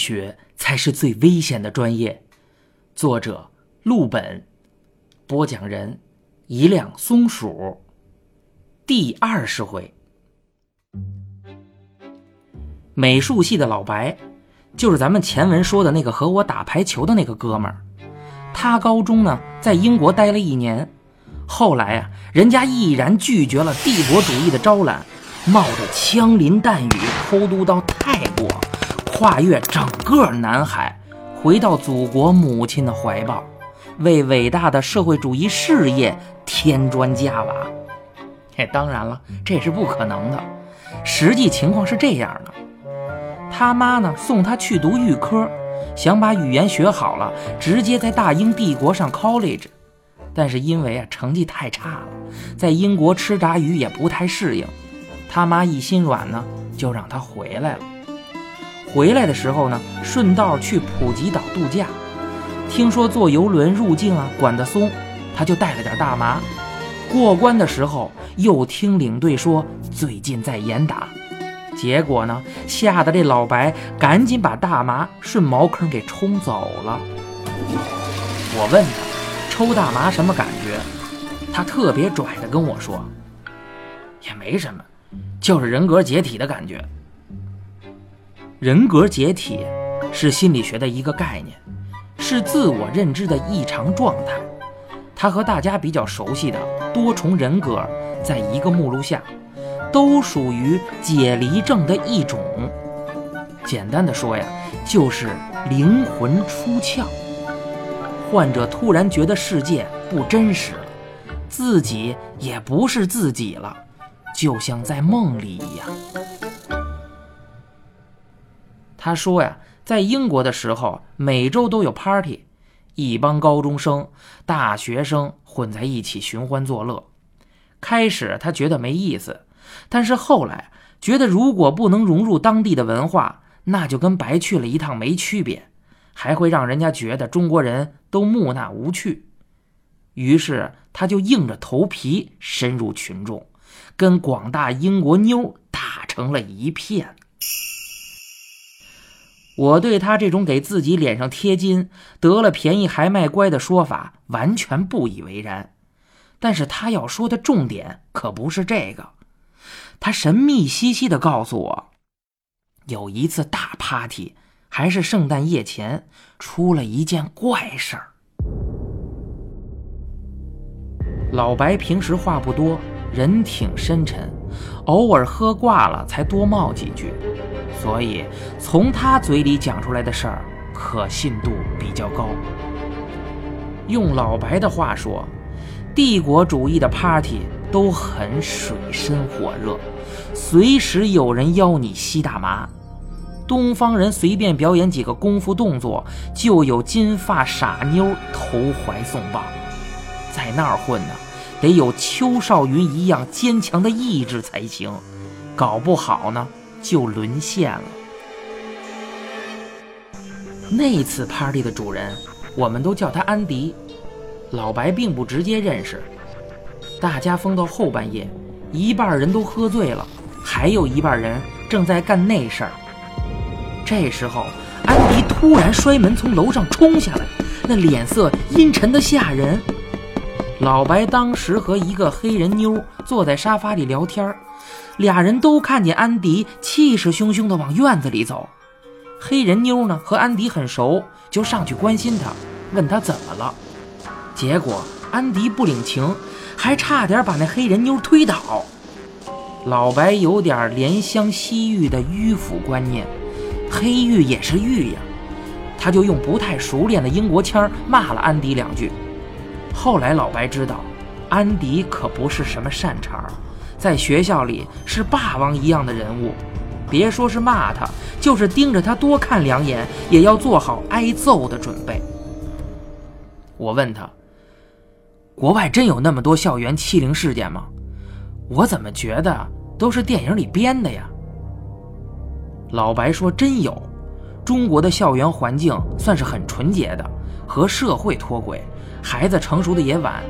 学才是最危险的专业。作者：陆本，播讲人：一辆松鼠。第二十回，美术系的老白，就是咱们前文说的那个和我打排球的那个哥们儿。他高中呢在英国待了一年，后来啊，人家毅然拒绝了帝国主义的招揽，冒着枪林弹雨偷渡到泰国。跨越整个南海，回到祖国母亲的怀抱，为伟大的社会主义事业添砖加瓦。嘿，当然了，这是不可能的。实际情况是这样的：他妈呢送他去读预科，想把语言学好了，直接在大英帝国上 college。但是因为啊成绩太差了，在英国吃炸鱼也不太适应，他妈一心软呢，就让他回来了。回来的时候呢，顺道去普吉岛度假。听说坐游轮入境啊，管得松，他就带了点大麻。过关的时候，又听领队说最近在严打，结果呢，吓得这老白赶紧把大麻顺茅坑给冲走了。我问他抽大麻什么感觉，他特别拽的跟我说，也没什么，就是人格解体的感觉。人格解体是心理学的一个概念，是自我认知的异常状态。它和大家比较熟悉的多重人格在一个目录下，都属于解离症的一种。简单的说呀，就是灵魂出窍。患者突然觉得世界不真实了，自己也不是自己了，就像在梦里一样。他说呀，在英国的时候，每周都有 party，一帮高中生、大学生混在一起寻欢作乐。开始他觉得没意思，但是后来觉得如果不能融入当地的文化，那就跟白去了一趟没区别，还会让人家觉得中国人都木讷无趣。于是他就硬着头皮深入群众，跟广大英国妞打成了一片。我对他这种给自己脸上贴金、得了便宜还卖乖的说法完全不以为然，但是他要说的重点可不是这个。他神秘兮兮地告诉我，有一次大 party，还是圣诞夜前，出了一件怪事儿。老白平时话不多，人挺深沉，偶尔喝挂了才多冒几句。所以，从他嘴里讲出来的事儿，可信度比较高。用老白的话说，帝国主义的 party 都很水深火热，随时有人邀你吸大麻。东方人随便表演几个功夫动作，就有金发傻妞投怀送抱。在那儿混呢，得有邱少云一样坚强的意志才行，搞不好呢。就沦陷了。那次 party 的主人，我们都叫他安迪。老白并不直接认识。大家疯到后半夜，一半人都喝醉了，还有一半人正在干那事儿。这时候，安迪突然摔门从楼上冲下来，那脸色阴沉的吓人。老白当时和一个黑人妞坐在沙发里聊天儿俩人都看见安迪气势汹汹地往院子里走，黑人妞呢和安迪很熟，就上去关心他，问他怎么了。结果安迪不领情，还差点把那黑人妞推倒。老白有点怜香惜玉的迂腐观念，黑玉也是玉呀，他就用不太熟练的英国腔骂了安迪两句。后来老白知道，安迪可不是什么善茬。在学校里是霸王一样的人物，别说是骂他，就是盯着他多看两眼，也要做好挨揍的准备。我问他：“国外真有那么多校园欺凌事件吗？”我怎么觉得都是电影里编的呀？老白说：“真有，中国的校园环境算是很纯洁的，和社会脱轨，孩子成熟的也晚。”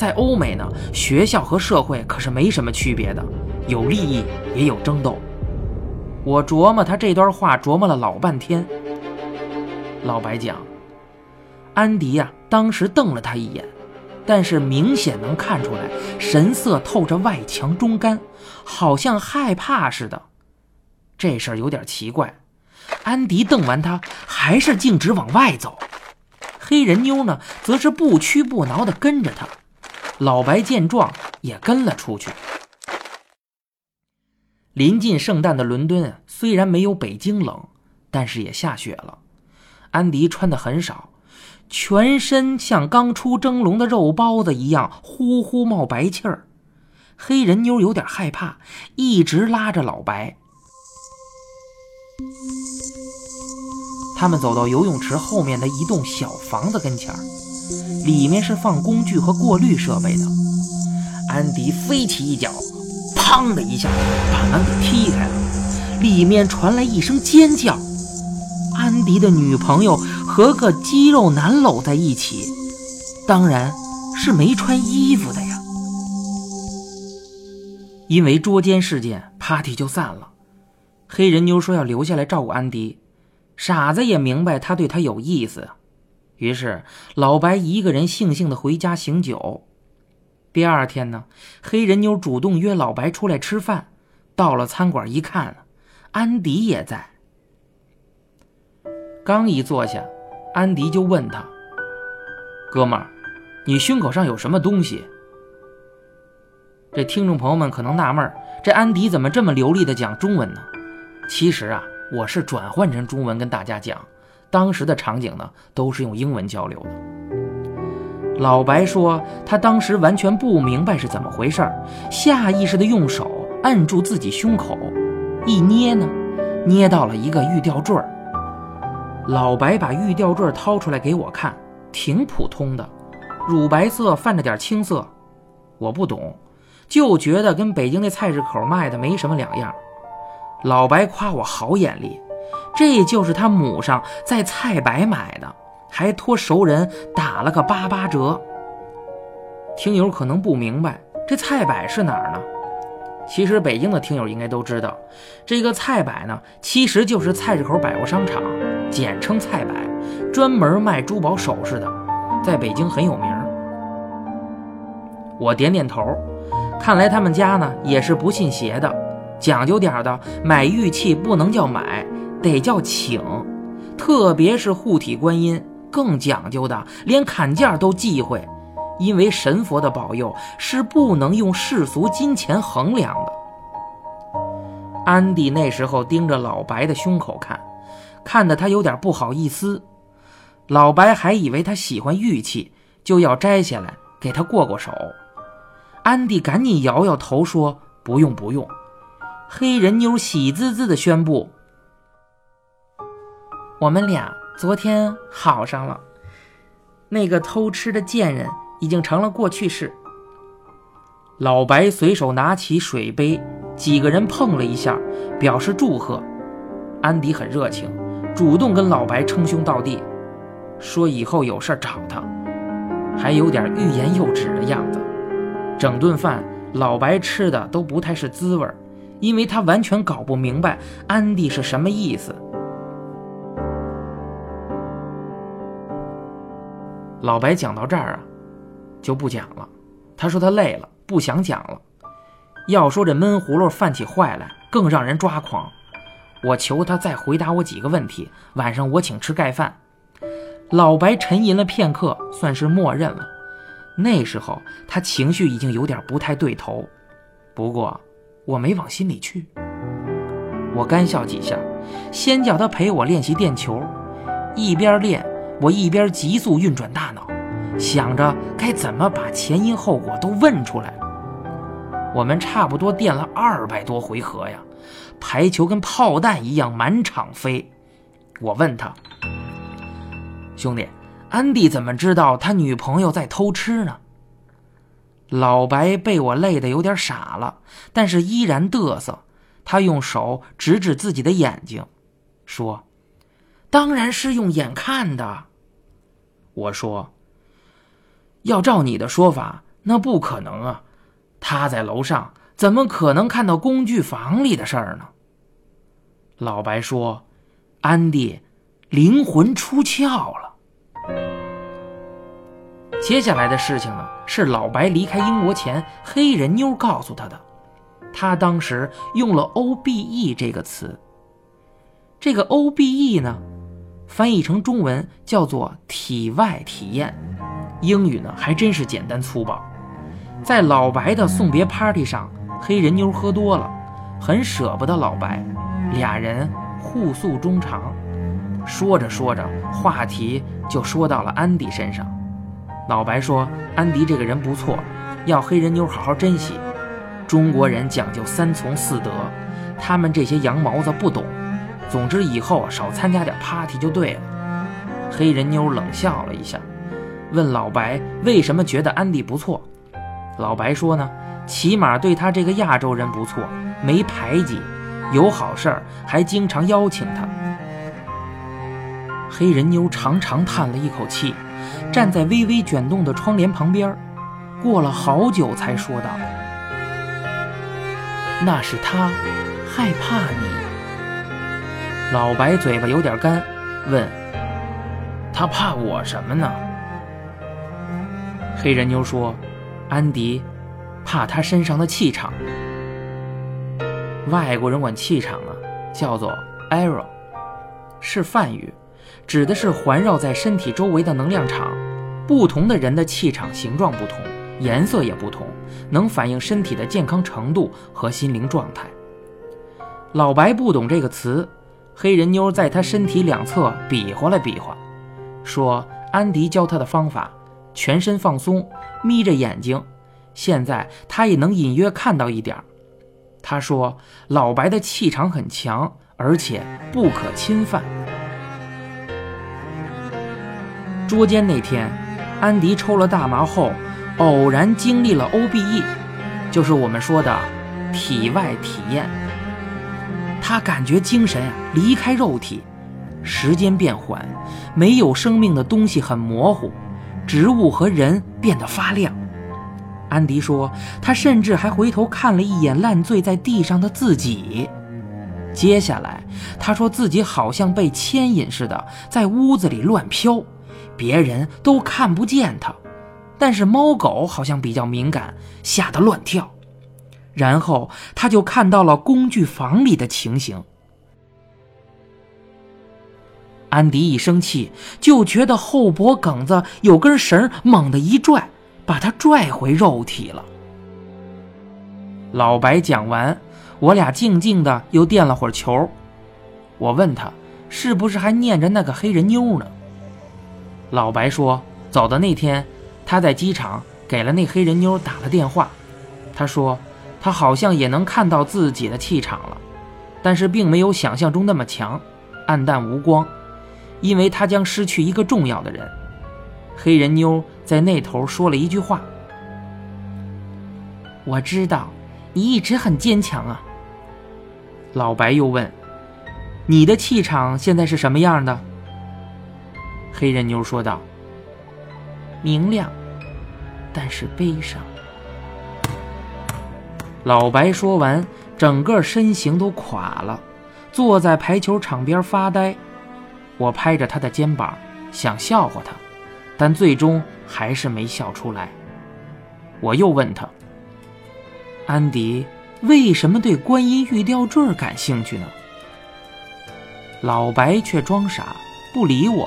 在欧美呢，学校和社会可是没什么区别的，有利益也有争斗。我琢磨他这段话，琢磨了老半天。老白讲，安迪呀，当时瞪了他一眼，但是明显能看出来，神色透着外强中干，好像害怕似的。这事儿有点奇怪。安迪瞪完他，还是径直往外走。黑人妞呢，则是不屈不挠地跟着他。老白见状，也跟了出去。临近圣诞的伦敦，虽然没有北京冷，但是也下雪了。安迪穿的很少，全身像刚出蒸笼的肉包子一样，呼呼冒白气儿。黑人妞有点害怕，一直拉着老白。他们走到游泳池后面的一栋小房子跟前儿，里面是放工具和过滤设备的。安迪飞起一脚，砰的一下把门给踢开了，里面传来一声尖叫。安迪的女朋友和个肌肉男搂在一起，当然是没穿衣服的呀。因为捉奸事件，party 就散了。黑人妞说要留下来照顾安迪。傻子也明白他对他有意思，于是老白一个人悻悻的回家醒酒。第二天呢，黑人妞主动约老白出来吃饭。到了餐馆一看，安迪也在。刚一坐下，安迪就问他：“哥们儿，你胸口上有什么东西？”这听众朋友们可能纳闷这安迪怎么这么流利的讲中文呢？其实啊。我是转换成中文跟大家讲，当时的场景呢都是用英文交流的。老白说他当时完全不明白是怎么回事下意识的用手按住自己胸口，一捏呢，捏到了一个玉吊坠老白把玉吊坠掏出来给我看，挺普通的，乳白色泛着点青色，我不懂，就觉得跟北京那菜市口卖的没什么两样。老白夸我好眼力，这就是他母上在菜百买的，还托熟人打了个八八折。听友可能不明白，这菜百是哪儿呢？其实北京的听友应该都知道，这个菜百呢，其实就是菜市口百货商场，简称菜百，专门卖珠宝首饰的，在北京很有名。我点点头，看来他们家呢也是不信邪的。讲究点的买玉器不能叫买，得叫请，特别是护体观音更讲究的，连砍价都忌讳，因为神佛的保佑是不能用世俗金钱衡量的。安迪那时候盯着老白的胸口看，看得他有点不好意思。老白还以为他喜欢玉器，就要摘下来给他过过手。安迪赶紧摇摇头说：“不用，不用。”黑人妞喜滋滋地宣布：“我们俩昨天好上了，那个偷吃的贱人已经成了过去式。”老白随手拿起水杯，几个人碰了一下，表示祝贺。安迪很热情，主动跟老白称兄道弟，说以后有事找他，还有点欲言又止的样子。整顿饭，老白吃的都不太是滋味。因为他完全搞不明白安迪是什么意思。老白讲到这儿啊，就不讲了。他说他累了，不想讲了。要说这闷葫芦犯起坏来，更让人抓狂。我求他再回答我几个问题，晚上我请吃盖饭。老白沉吟了片刻，算是默认了。那时候他情绪已经有点不太对头，不过。我没往心里去，我干笑几下，先叫他陪我练习垫球。一边练，我一边急速运转大脑，想着该怎么把前因后果都问出来。我们差不多垫了二百多回合呀，排球跟炮弹一样满场飞。我问他：“兄弟，安迪怎么知道他女朋友在偷吃呢？”老白被我累得有点傻了，但是依然嘚瑟。他用手指指自己的眼睛，说：“当然是用眼看的。”我说：“要照你的说法，那不可能啊！他在楼上，怎么可能看到工具房里的事儿呢？”老白说：“安迪灵魂出窍了。”接下来的事情呢，是老白离开英国前，黑人妞告诉他的。他当时用了 “O B E” 这个词。这个 “O B E” 呢，翻译成中文叫做“体外体验”，英语呢还真是简单粗暴。在老白的送别 party 上，黑人妞喝多了，很舍不得老白，俩人互诉衷肠。说着说着，话题就说到了安迪身上。老白说：“安迪这个人不错，要黑人妞好好珍惜。中国人讲究三从四德，他们这些洋毛子不懂。总之以后少参加点 party 就对了。”黑人妞冷笑了一下，问老白为什么觉得安迪不错。老白说呢，起码对他这个亚洲人不错，没排挤，有好事儿还经常邀请他。黑人妞长长叹了一口气，站在微微卷动的窗帘旁边，过了好久才说道：“那是他害怕你。”老白嘴巴有点干，问：“他怕我什么呢？”黑人妞说：“安迪怕他身上的气场。外国人管气场啊叫做 arrow，是梵语。”指的是环绕在身体周围的能量场，不同的人的气场形状不同，颜色也不同，能反映身体的健康程度和心灵状态。老白不懂这个词，黑人妞在他身体两侧比划了比划，说：“安迪教他的方法，全身放松，眯着眼睛，现在他也能隐约看到一点他说：“老白的气场很强，而且不可侵犯。”捉奸那天，安迪抽了大麻后，偶然经历了 O B E，就是我们说的体外体验。他感觉精神啊离开肉体，时间变缓，没有生命的东西很模糊，植物和人变得发亮。安迪说，他甚至还回头看了一眼烂醉在地上的自己。接下来，他说自己好像被牵引似的，在屋子里乱飘。别人都看不见他，但是猫狗好像比较敏感，吓得乱跳。然后他就看到了工具房里的情形。安迪一生气，就觉得后脖梗子有根绳猛地一拽，把他拽回肉体了。老白讲完，我俩静静的又垫了会儿球。我问他，是不是还念着那个黑人妞呢？老白说：“走的那天，他在机场给了那黑人妞打了电话。他说，他好像也能看到自己的气场了，但是并没有想象中那么强，暗淡无光，因为他将失去一个重要的人。”黑人妞在那头说了一句话：“我知道，你一直很坚强啊。”老白又问：“你的气场现在是什么样的？”黑人妞说道：“明亮，但是悲伤。”老白说完，整个身形都垮了，坐在排球场边发呆。我拍着他的肩膀，想笑话他，但最终还是没笑出来。我又问他：“安迪，为什么对观音玉吊坠感兴趣呢？”老白却装傻，不理我。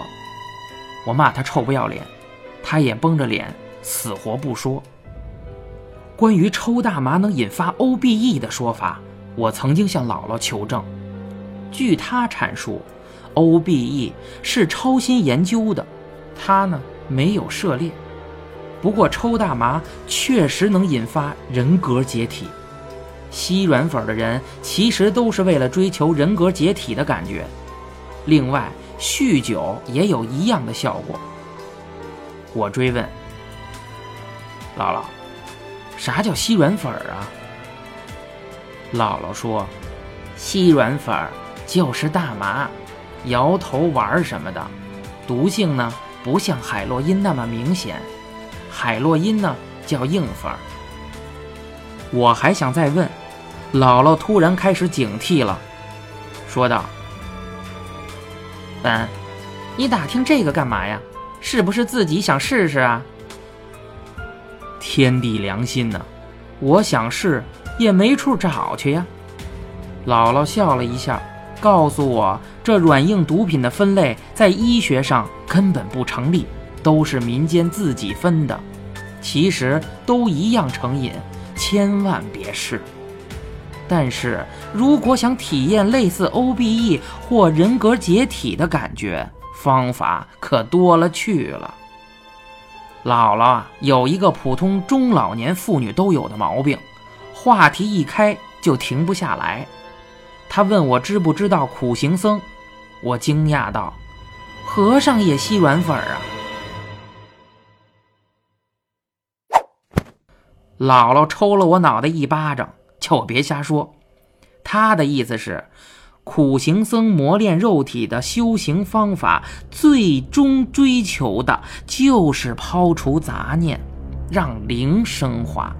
我骂他臭不要脸，他也绷着脸，死活不说。关于抽大麻能引发 O B E 的说法，我曾经向姥姥求证。据他阐述，O B E 是超新研究的，他呢没有涉猎。不过抽大麻确实能引发人格解体，吸软粉的人其实都是为了追求人格解体的感觉。另外。酗酒也有一样的效果。我追问姥姥：“啥叫吸软粉儿啊？”姥姥说：“吸软粉儿就是大麻，摇头丸什么的，毒性呢不像海洛因那么明显。海洛因呢叫硬粉儿。”我还想再问，姥姥突然开始警惕了，说道：“本，你打听这个干嘛呀？是不是自己想试试啊？”天地良心呐，我想试也没处找去呀。姥姥笑了一下，告诉我，这软硬毒品的分类在医学上根本不成立，都是民间自己分的，其实都一样成瘾，千万别试。但是如果想体验类似 OBE 或人格解体的感觉，方法可多了去了。姥姥啊，有一个普通中老年妇女都有的毛病，话题一开就停不下来。她问我知不知道苦行僧，我惊讶道：“和尚也吸软粉儿啊？”姥姥抽了我脑袋一巴掌，叫我别瞎说。她的意思是，苦行僧磨练肉体的修行方法，最终追求的就是抛除杂念，让灵升华。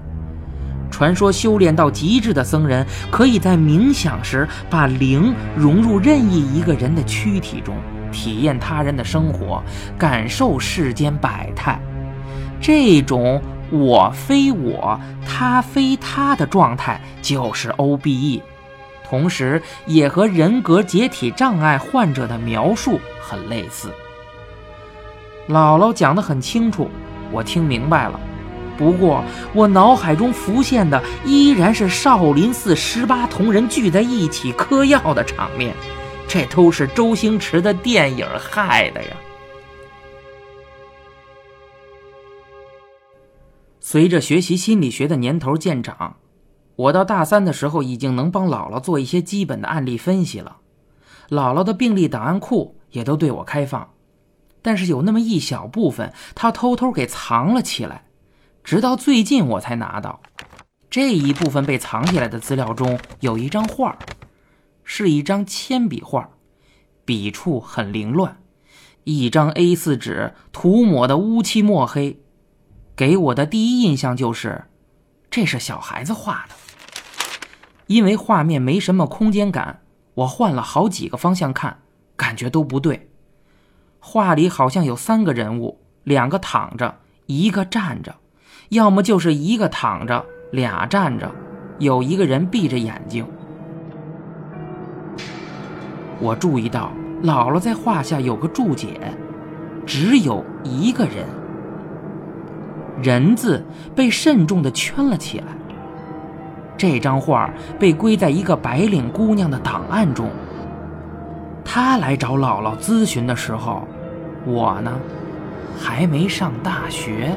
传说修炼到极致的僧人，可以在冥想时把灵融入任意一个人的躯体中，体验他人的生活，感受世间百态。这种我非我，他非他的状态，就是 OBE，同时也和人格解体障碍患者的描述很类似。姥姥讲得很清楚，我听明白了。不过，我脑海中浮现的依然是少林寺十八铜人聚在一起嗑药的场面，这都是周星驰的电影害的呀。随着学习心理学的年头渐长，我到大三的时候已经能帮姥姥做一些基本的案例分析了，姥姥的病历档案库也都对我开放，但是有那么一小部分，她偷偷给藏了起来。直到最近我才拿到这一部分被藏起来的资料中有一张画，是一张铅笔画，笔触很凌乱，一张 A4 纸涂抹的乌漆墨黑，给我的第一印象就是这是小孩子画的。因为画面没什么空间感，我换了好几个方向看，感觉都不对。画里好像有三个人物，两个躺着，一个站着。要么就是一个躺着，俩站着，有一个人闭着眼睛。我注意到姥姥在画下有个注解，只有一个人。人字被慎重的圈了起来。这张画被归在一个白领姑娘的档案中。她来找姥姥咨询的时候，我呢，还没上大学。